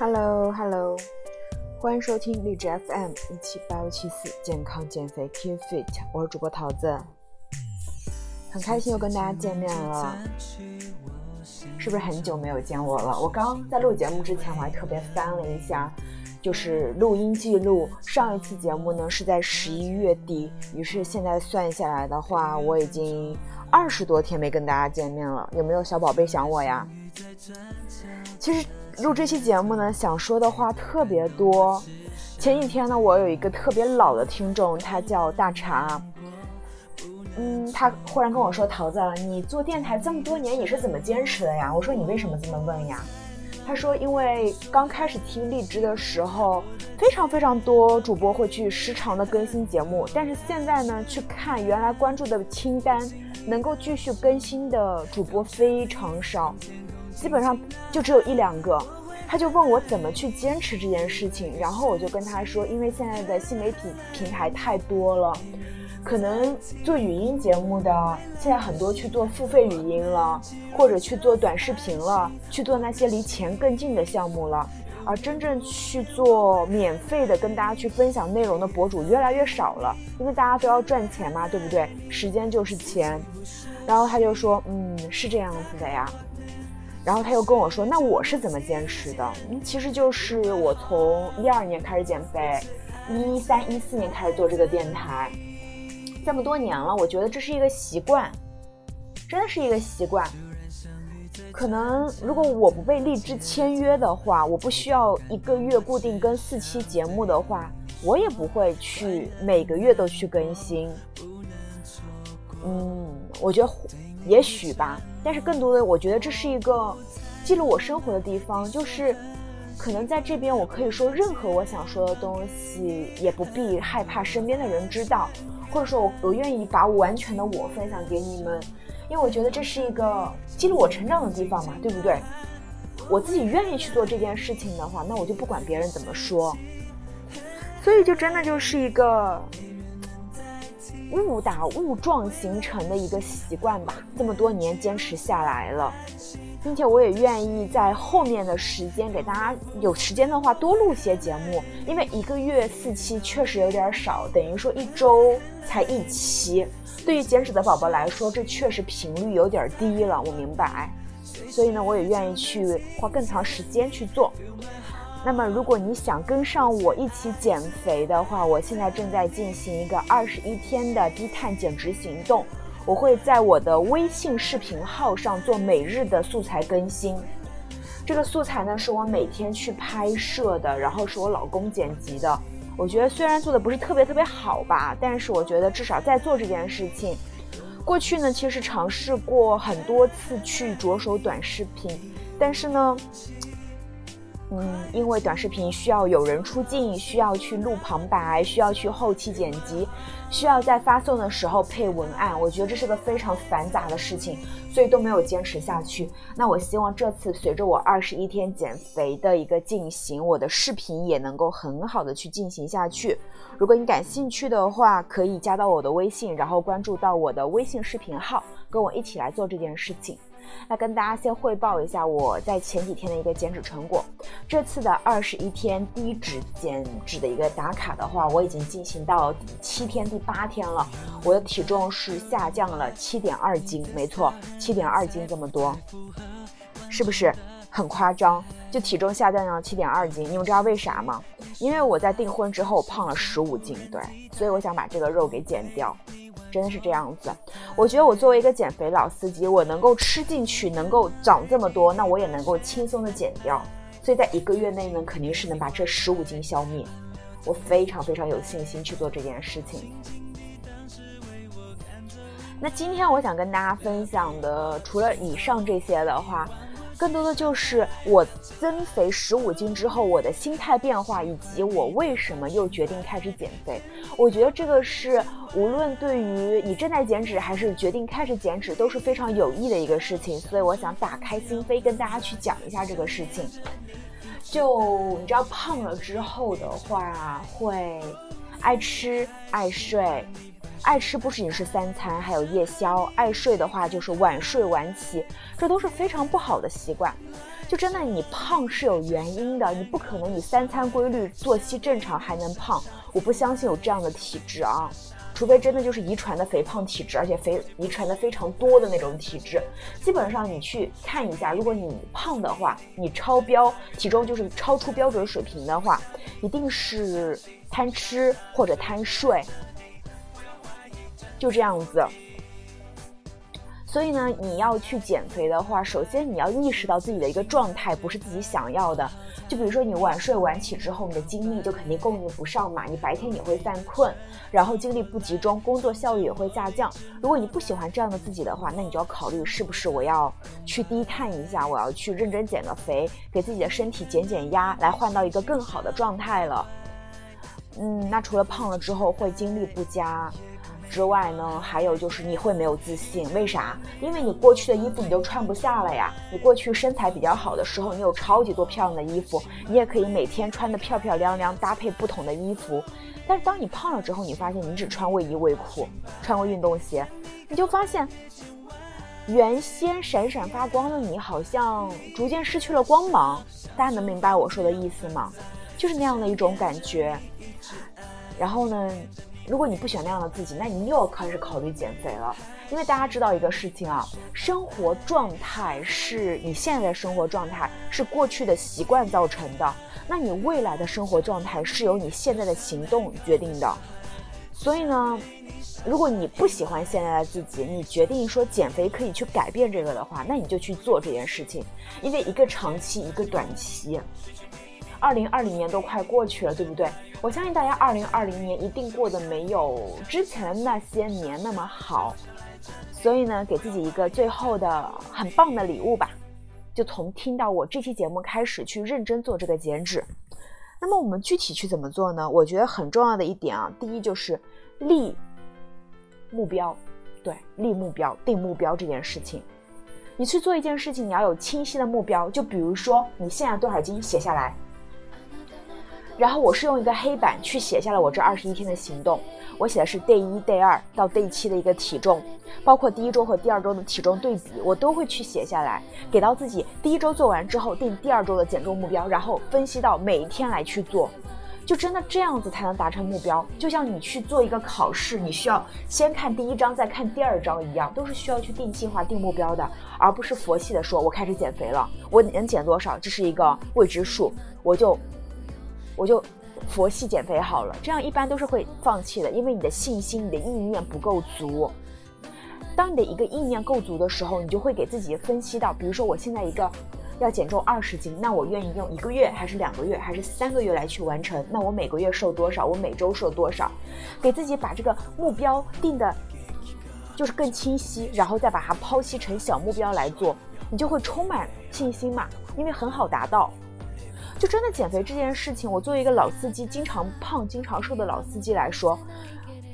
Hello，Hello，欢迎收听荔枝 FM 一七八六七四健康减肥 Keep Fit，我是主播桃子，很开心又跟大家见面了，是不是很久没有见我了？我刚在录节目之前，我还特别翻了一下，就是录音记录，上一期节目呢是在十一月底，于是现在算下来的话，我已经二十多天没跟大家见面了，有没有小宝贝想我呀？其实。录这期节目呢，想说的话特别多。前几天呢，我有一个特别老的听众，他叫大茶。嗯，他忽然跟我说：“桃子，你做电台这么多年，你是怎么坚持的呀？”我说：“你为什么这么问呀？”他说：“因为刚开始听荔枝的时候，非常非常多主播会去时常的更新节目，但是现在呢，去看原来关注的清单，能够继续更新的主播非常少。”基本上就只有一两个，他就问我怎么去坚持这件事情，然后我就跟他说，因为现在的新媒体平台太多了，可能做语音节目的现在很多去做付费语音了，或者去做短视频了，去做那些离钱更近的项目了，而真正去做免费的跟大家去分享内容的博主越来越少了，因为大家都要赚钱嘛，对不对？时间就是钱，然后他就说，嗯，是这样子的呀。然后他又跟我说：“那我是怎么坚持的？其实就是我从一二年开始减肥，一三一四年开始做这个电台，这么多年了，我觉得这是一个习惯，真的是一个习惯。可能如果我不被荔枝签约的话，我不需要一个月固定更四期节目的话，我也不会去每个月都去更新。嗯，我觉得。”也许吧，但是更多的，我觉得这是一个记录我生活的地方，就是可能在这边我可以说任何我想说的东西，也不必害怕身边的人知道，或者说我我愿意把我完全的我分享给你们，因为我觉得这是一个记录我成长的地方嘛，对不对？我自己愿意去做这件事情的话，那我就不管别人怎么说，所以就真的就是一个。误打误撞形成的一个习惯吧，这么多年坚持下来了，并且我也愿意在后面的时间给大家有时间的话多录些节目，因为一个月四期确实有点少，等于说一周才一期，对于减脂的宝宝来说，这确实频率有点低了，我明白，所以呢，我也愿意去花更长时间去做。那么，如果你想跟上我一起减肥的话，我现在正在进行一个二十一天的低碳减脂行动。我会在我的微信视频号上做每日的素材更新。这个素材呢，是我每天去拍摄的，然后是我老公剪辑的。我觉得虽然做的不是特别特别好吧，但是我觉得至少在做这件事情。过去呢，其实尝试过很多次去着手短视频，但是呢。嗯，因为短视频需要有人出镜，需要去录旁白，需要去后期剪辑，需要在发送的时候配文案，我觉得这是个非常繁杂的事情，所以都没有坚持下去。那我希望这次随着我二十一天减肥的一个进行，我的视频也能够很好的去进行下去。如果你感兴趣的话，可以加到我的微信，然后关注到我的微信视频号，跟我一起来做这件事情。那跟大家先汇报一下我在前几天的一个减脂成果。这次的二十一天低脂减脂的一个打卡的话，我已经进行到第七天、第八天了。我的体重是下降了七点二斤，没错，七点二斤这么多，是不是很夸张？就体重下降了七点二斤，你们知道为啥吗？因为我在订婚之后胖了十五斤，对，所以我想把这个肉给减掉。真的是这样子，我觉得我作为一个减肥老司机，我能够吃进去，能够长这么多，那我也能够轻松的减掉。所以在一个月内呢，肯定是能把这十五斤消灭。我非常非常有信心去做这件事情。那今天我想跟大家分享的，除了以上这些的话。更多的就是我增肥十五斤之后，我的心态变化，以及我为什么又决定开始减肥。我觉得这个是无论对于你正在减脂，还是决定开始减脂，都是非常有益的一个事情。所以我想打开心扉，跟大家去讲一下这个事情。就你知道，胖了之后的话，会爱吃爱睡。爱吃不仅是三餐，还有夜宵；爱睡的话就是晚睡晚起，这都是非常不好的习惯。就真的你胖是有原因的，你不可能你三餐规律、作息正常还能胖，我不相信有这样的体质啊。除非真的就是遗传的肥胖体质，而且肥遗传的非常多的那种体质，基本上你去看一下，如果你胖的话，你超标体重就是超出标准水平的话，一定是贪吃或者贪睡，就这样子。所以呢，你要去减肥的话，首先你要意识到自己的一个状态不是自己想要的。就比如说你晚睡晚起之后，你的精力就肯定供应不上嘛，你白天也会犯困，然后精力不集中，工作效率也会下降。如果你不喜欢这样的自己的话，那你就要考虑是不是我要去低碳一下，我要去认真减个肥，给自己的身体减减压，来换到一个更好的状态了。嗯，那除了胖了之后会精力不佳。之外呢，还有就是你会没有自信，为啥？因为你过去的衣服你都穿不下了呀。你过去身材比较好的时候，你有超级多漂亮的衣服，你也可以每天穿的漂漂亮亮，搭配不同的衣服。但是当你胖了之后，你发现你只穿卫衣卫裤，穿过运动鞋，你就发现原先闪闪发光的你，好像逐渐失去了光芒。大家能明白我说的意思吗？就是那样的一种感觉。然后呢？如果你不喜欢那样的自己，那你又要开始考虑减肥了。因为大家知道一个事情啊，生活状态是你现在的生活状态是过去的习惯造成的，那你未来的生活状态是由你现在的行动决定的。所以呢，如果你不喜欢现在的自己，你决定说减肥可以去改变这个的话，那你就去做这件事情，因为一个长期，一个短期。二零二零年都快过去了，对不对？我相信大家二零二零年一定过得没有之前那些年那么好，所以呢，给自己一个最后的很棒的礼物吧，就从听到我这期节目开始去认真做这个减脂。那么我们具体去怎么做呢？我觉得很重要的一点啊，第一就是立目标，对，立目标、定目标这件事情，你去做一件事情，你要有清晰的目标。就比如说你现在多少斤，写下来。然后我是用一个黑板去写下了我这二十一天的行动，我写的是 day 一、day 二到 day 七的一个体重，包括第一周和第二周的体重对比，我都会去写下来，给到自己。第一周做完之后定第二周的减重目标，然后分析到每一天来去做，就真的这样子才能达成目标。就像你去做一个考试，你需要先看第一章再看第二章一样，都是需要去定计划、定目标的，而不是佛系的说，我开始减肥了，我能减多少，这是一个未知数，我就。我就佛系减肥好了，这样一般都是会放弃的，因为你的信心、你的意念不够足。当你的一个意念够足的时候，你就会给自己分析到，比如说我现在一个要减重二十斤，那我愿意用一个月还是两个月还是三个月来去完成？那我每个月瘦多少？我每周瘦多少？给自己把这个目标定的，就是更清晰，然后再把它剖析成小目标来做，你就会充满信心嘛，因为很好达到。就真的减肥这件事情，我作为一个老司机，经常胖、经常瘦的老司机来说，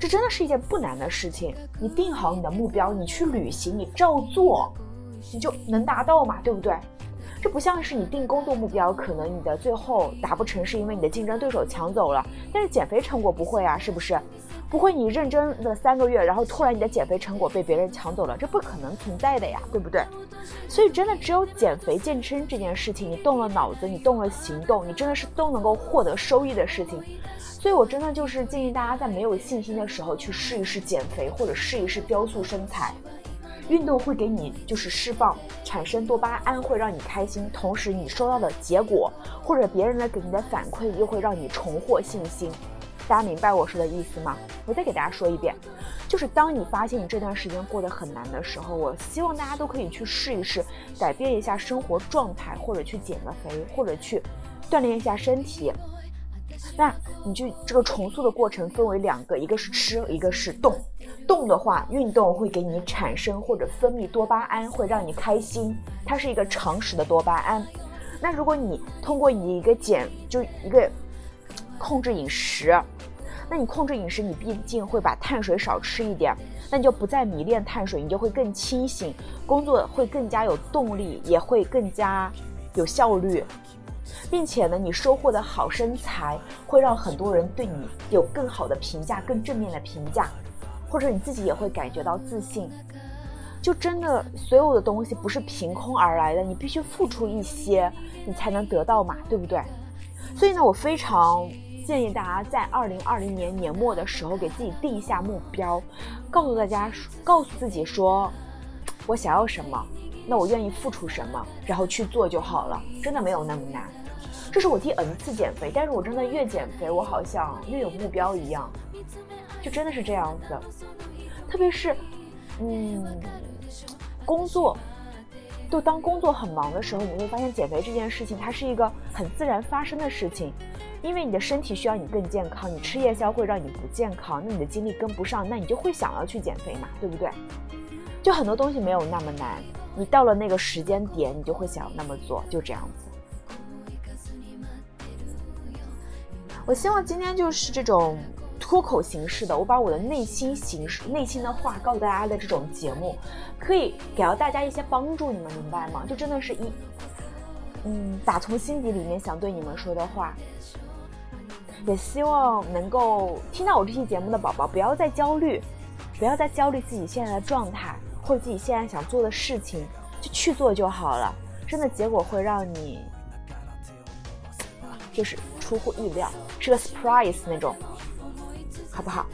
这真的是一件不难的事情。你定好你的目标，你去旅行，你照做，你就能达到嘛，对不对？这不像是你定工作目标，可能你的最后达不成，是因为你的竞争对手抢走了。但是减肥成果不会啊，是不是？不会，你认真的三个月，然后突然你的减肥成果被别人抢走了，这不可能存在的呀，对不对？所以真的只有减肥健身这件事情，你动了脑子，你动了行动，你真的是都能够获得收益的事情。所以我真的就是建议大家在没有信心的时候去试一试减肥，或者试一试雕塑身材。运动会给你就是释放产生多巴胺，会让你开心，同时你收到的结果或者别人的给你的反馈又会让你重获信心。大家明白我说的意思吗？我再给大家说一遍，就是当你发现你这段时间过得很难的时候，我希望大家都可以去试一试，改变一下生活状态，或者去减个肥，或者去锻炼一下身体。那你就这个重塑的过程分为两个，一个是吃，一个是动。动的话，运动会给你产生或者分泌多巴胺，会让你开心，它是一个常识的多巴胺。那如果你通过你一个减，就一个控制饮食。那你控制饮食，你毕竟会把碳水少吃一点，那你就不再迷恋碳水，你就会更清醒，工作会更加有动力，也会更加有效率，并且呢，你收获的好身材会让很多人对你有更好的评价，更正面的评价，或者你自己也会感觉到自信。就真的所有的东西不是凭空而来的，你必须付出一些，你才能得到嘛，对不对？所以呢，我非常建议大家在二零二零年年末的时候给自己定一下目标，告诉大家，告诉自己说，我想要什么，那我愿意付出什么，然后去做就好了，真的没有那么难。这是我第 N 次减肥，但是我真的越减肥，我好像越有目标一样，就真的是这样子，特别是，嗯。工作，就当工作很忙的时候，你会发现减肥这件事情，它是一个很自然发生的事情，因为你的身体需要你更健康，你吃夜宵会让你不健康，那你的精力跟不上，那你就会想要去减肥嘛，对不对？就很多东西没有那么难，你到了那个时间点，你就会想要那么做，就这样子。我希望今天就是这种。脱口形式的，我把我的内心形式、内心的话告诉大家的这种节目，可以给到大家一些帮助，你们明白吗？就真的是一，嗯，打从心底里面想对你们说的话，也希望能够听到我这期节目的宝宝不要再焦虑，不要再焦虑自己现在的状态或者自己现在想做的事情，就去做就好了。真的结果会让你就是出乎意料，是个 surprise 那种。好不好？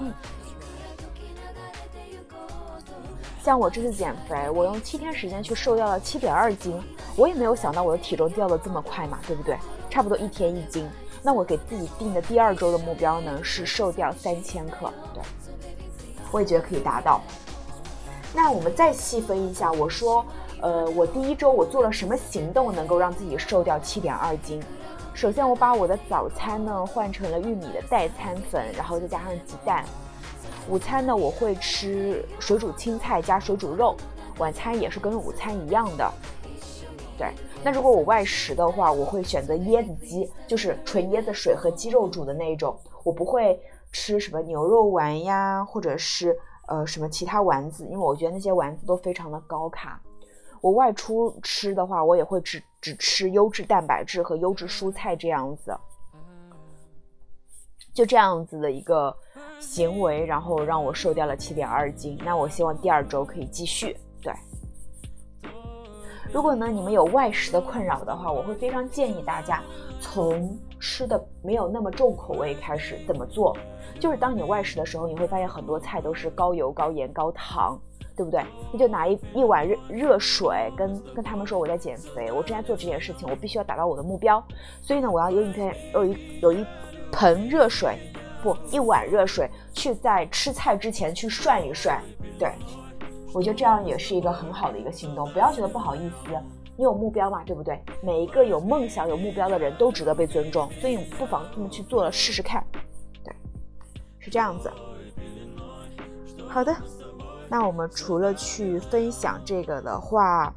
嗯，像我这次减肥，我用七天时间去瘦掉了七点二斤，我也没有想到我的体重掉的这么快嘛，对不对？差不多一天一斤。那我给自己定的第二周的目标呢，是瘦掉三千克，对，我也觉得可以达到。那我们再细分一下，我说，呃，我第一周我做了什么行动能够让自己瘦掉七点二斤？首先，我把我的早餐呢换成了玉米的代餐粉，然后再加上鸡蛋。午餐呢，我会吃水煮青菜加水煮肉。晚餐也是跟午餐一样的。对，那如果我外食的话，我会选择椰子鸡，就是纯椰子水和鸡肉煮的那一种。我不会吃什么牛肉丸呀，或者是呃什么其他丸子，因为我觉得那些丸子都非常的高卡。我外出吃的话，我也会只只吃优质蛋白质和优质蔬菜这样子，就这样子的一个行为，然后让我瘦掉了七点二斤。那我希望第二周可以继续。如果呢你们有外食的困扰的话，我会非常建议大家从吃的没有那么重口味开始。怎么做？就是当你外食的时候，你会发现很多菜都是高油、高盐、高糖。对不对？你就拿一一碗热热水，跟跟他们说我在减肥，我正在做这件事情，我必须要达到我的目标。所以呢，我要有一盆有一有一盆热水，不，一碗热水，去在吃菜之前去涮一涮。对，我觉得这样也是一个很好的一个行动。不要觉得不好意思，你有目标嘛，对不对？每一个有梦想、有目标的人都值得被尊重，所以不妨这么去做了试试看。对，是这样子。好的。那我们除了去分享这个的话，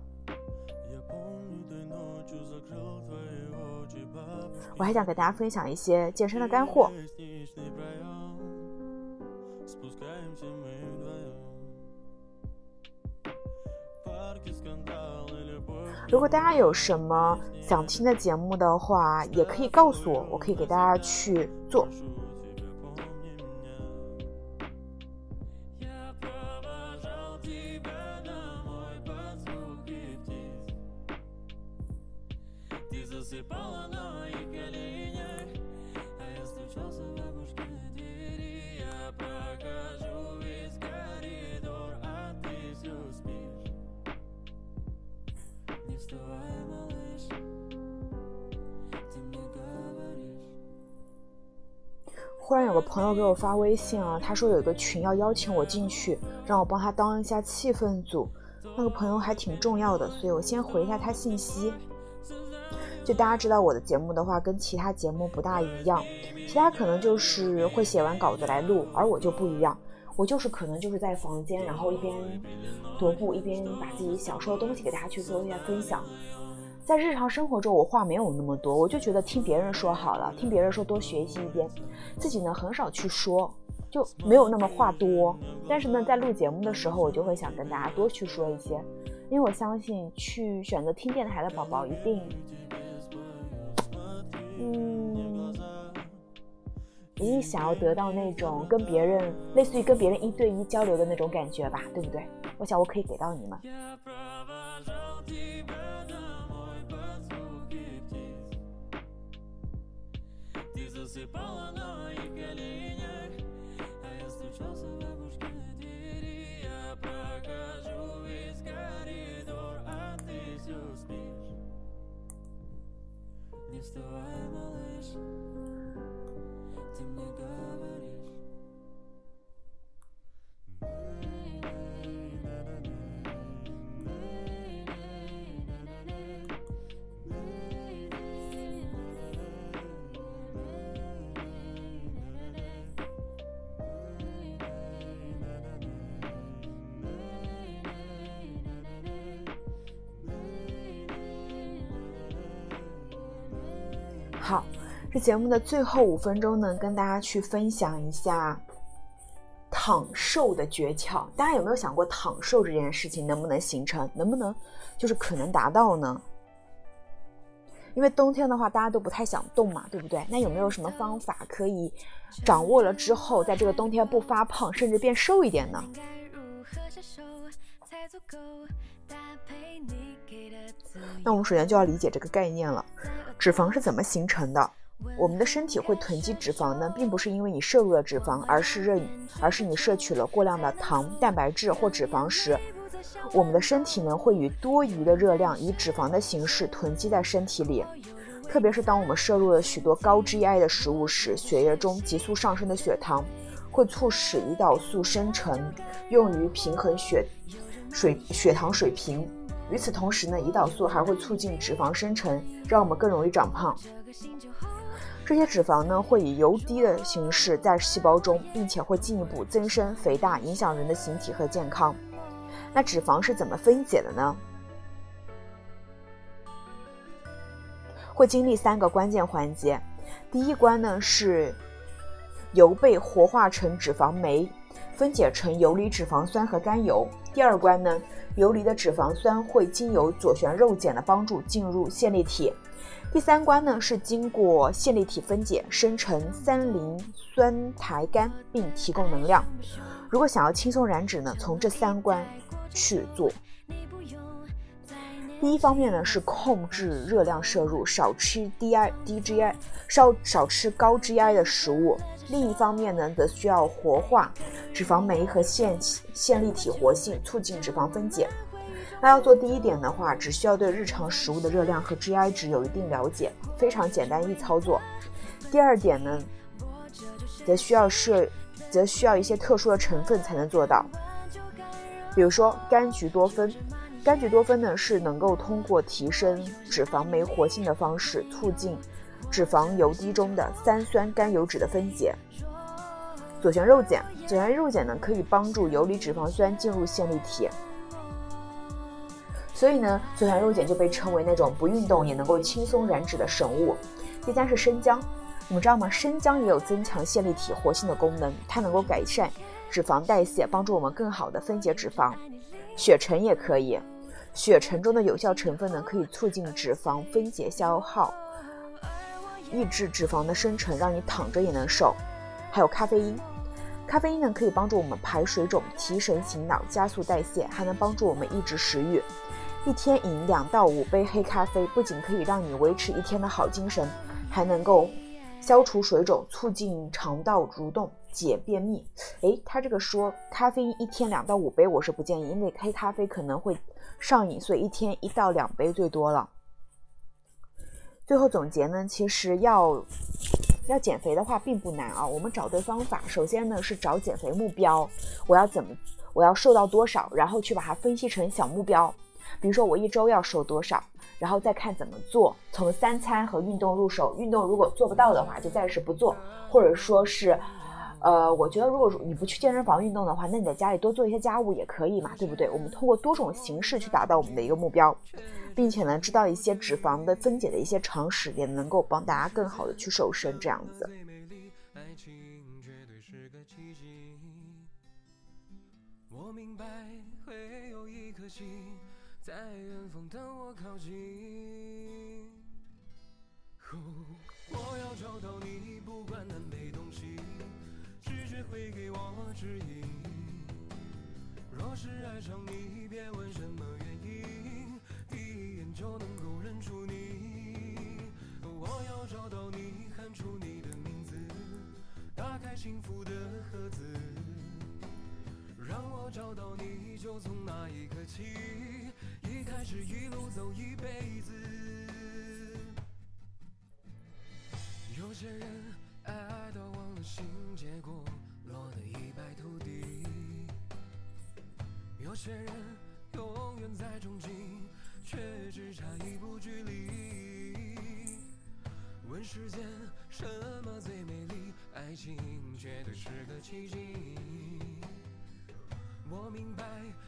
我还想给大家分享一些健身的干货。如果大家有什么想听的节目的话，也可以告诉我，我可以给大家去做。忽然有个朋友给我发微信啊，他说有一个群要邀请我进去，让我帮他当一下气氛组。那个朋友还挺重要的，所以我先回一下他信息。就大家知道我的节目的话，跟其他节目不大一样，其他可能就是会写完稿子来录，而我就不一样，我就是可能就是在房间，然后一边踱步，一边把自己想说的东西给大家去做一下分享。在日常生活中，我话没有那么多，我就觉得听别人说好了，听别人说多学习一点，自己呢很少去说，就没有那么话多。但是呢，在录节目的时候，我就会想跟大家多去说一些，因为我相信去选择听电台的宝宝一定，嗯，一定想要得到那种跟别人类似于跟别人一对一交流的那种感觉吧，对不对？我想我可以给到你们。Засыпала ночь 好，这节目的最后五分钟呢，跟大家去分享一下躺瘦的诀窍。大家有没有想过，躺瘦这件事情能不能形成，能不能就是可能达到呢？因为冬天的话，大家都不太想动嘛，对不对？那有没有什么方法可以掌握了之后，在这个冬天不发胖，甚至变瘦一点呢？那我们首先就要理解这个概念了。脂肪是怎么形成的？我们的身体会囤积脂肪呢，并不是因为你摄入了脂肪，而是认，而是你摄取了过量的糖、蛋白质或脂肪时，我们的身体呢会以多余的热量以脂肪的形式囤积在身体里。特别是当我们摄入了许多高 GI 的食物时，血液中急速上升的血糖会促使胰岛素生成，用于平衡血水血糖水平。与此同时呢，胰岛素还会促进脂肪生成，让我们更容易长胖。这些脂肪呢，会以油滴的形式在细胞中，并且会进一步增生肥大，影响人的形体和健康。那脂肪是怎么分解的呢？会经历三个关键环节。第一关呢是油被活化成脂肪酶，分解成游离脂肪酸和甘油。第二关呢。游离的脂肪酸会经由左旋肉碱的帮助进入线粒体。第三关呢是经过线粒体分解生成三磷酸肽苷，并提供能量。如果想要轻松燃脂呢，从这三关去做。第一方面呢是控制热量摄入，少吃低 I 低 GI，少少吃高 GI 的食物。另一方面呢，则需要活化脂肪酶和线线粒体活性，促进脂肪分解。那要做第一点的话，只需要对日常食物的热量和 GI 值有一定了解，非常简单易操作。第二点呢，则需要设，则需要一些特殊的成分才能做到，比如说柑橘多酚。柑橘多酚呢，是能够通过提升脂肪酶活性的方式，促进脂肪油滴中的三酸甘油脂的分解。左旋肉碱，左旋肉碱呢，可以帮助游离脂肪酸进入线粒体，所以呢，左旋肉碱就被称为那种不运动也能够轻松燃脂的神物。第三是生姜，你们知道吗？生姜也有增强线粒体活性的功能，它能够改善脂肪代谢，帮助我们更好的分解脂肪。血橙也可以。血橙中的有效成分呢，可以促进脂肪分解消耗，抑制脂肪的生成，让你躺着也能瘦。还有咖啡因，咖啡因呢可以帮助我们排水肿、提神醒脑、加速代谢，还能帮助我们抑制食欲。一天饮两到五杯黑咖啡，不仅可以让你维持一天的好精神，还能够消除水肿、促进肠道蠕动、解便秘。诶，他这个说咖啡因一天两到五杯，我是不建议，因为黑咖啡可能会。上瘾，所以一天一到两杯最多了。最后总结呢，其实要要减肥的话并不难啊。我们找对方法，首先呢是找减肥目标，我要怎么，我要瘦到多少，然后去把它分析成小目标。比如说我一周要瘦多少，然后再看怎么做，从三餐和运动入手。运动如果做不到的话，就暂时不做，或者说是。呃，我觉得如果你不去健身房运动的话，那你在家里多做一些家务也可以嘛，对不对？我们通过多种形式去达到我们的一个目标，并且呢，知道一些脂肪的分解的一些常识，也能够帮大家更好的去瘦身这样子。我明白会有一颗心在远方等我靠近。我要找到你，不管南北东西，会给我指引。若是爱上你，别问什么原因，第一眼就能够认出你。我要找到你，喊出你的名字，打开幸福的盒子。让我找到你，就从那一刻起，一开始一路走一辈子。有些人爱爱到忘了形，结果些人永远在憧憬，却只差一步距离。问世间什么最美丽？爱情绝对是个奇迹。我明白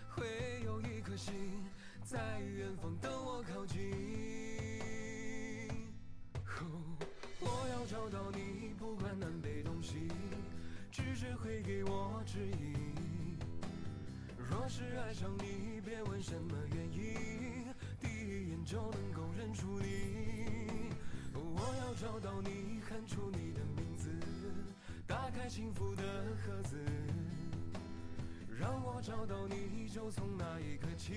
会有一颗心在远方等我靠近。我要找到你，不管南北东西，直觉会给我指引。若是爱上你，别问什么原因，第一眼就能够认出你。我要找到你，喊出你的名字，打开幸福的盒子。让我找到你，就从那一刻起，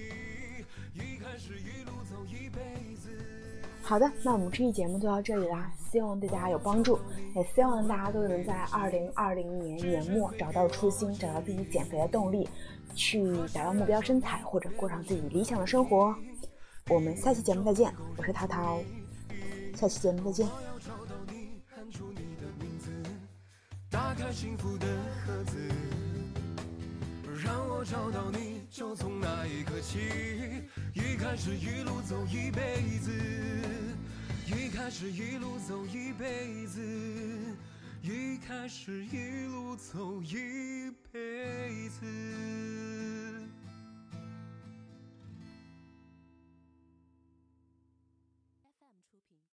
一开始一路走一辈子。好的，那我们这期节目就到这里啦，希望对大家有帮助，也希望大家都能在二零二零年年末找到初心，找到自己减肥的动力，去达到目标身材，或者过上自己理想的生活。我们下期节目再见，我是涛涛，下期节目再见。打开幸福的盒子。让我找到你，就从那一刻起，一开始一路走一辈子，一开始一路走一辈子，一开始一路走一辈子。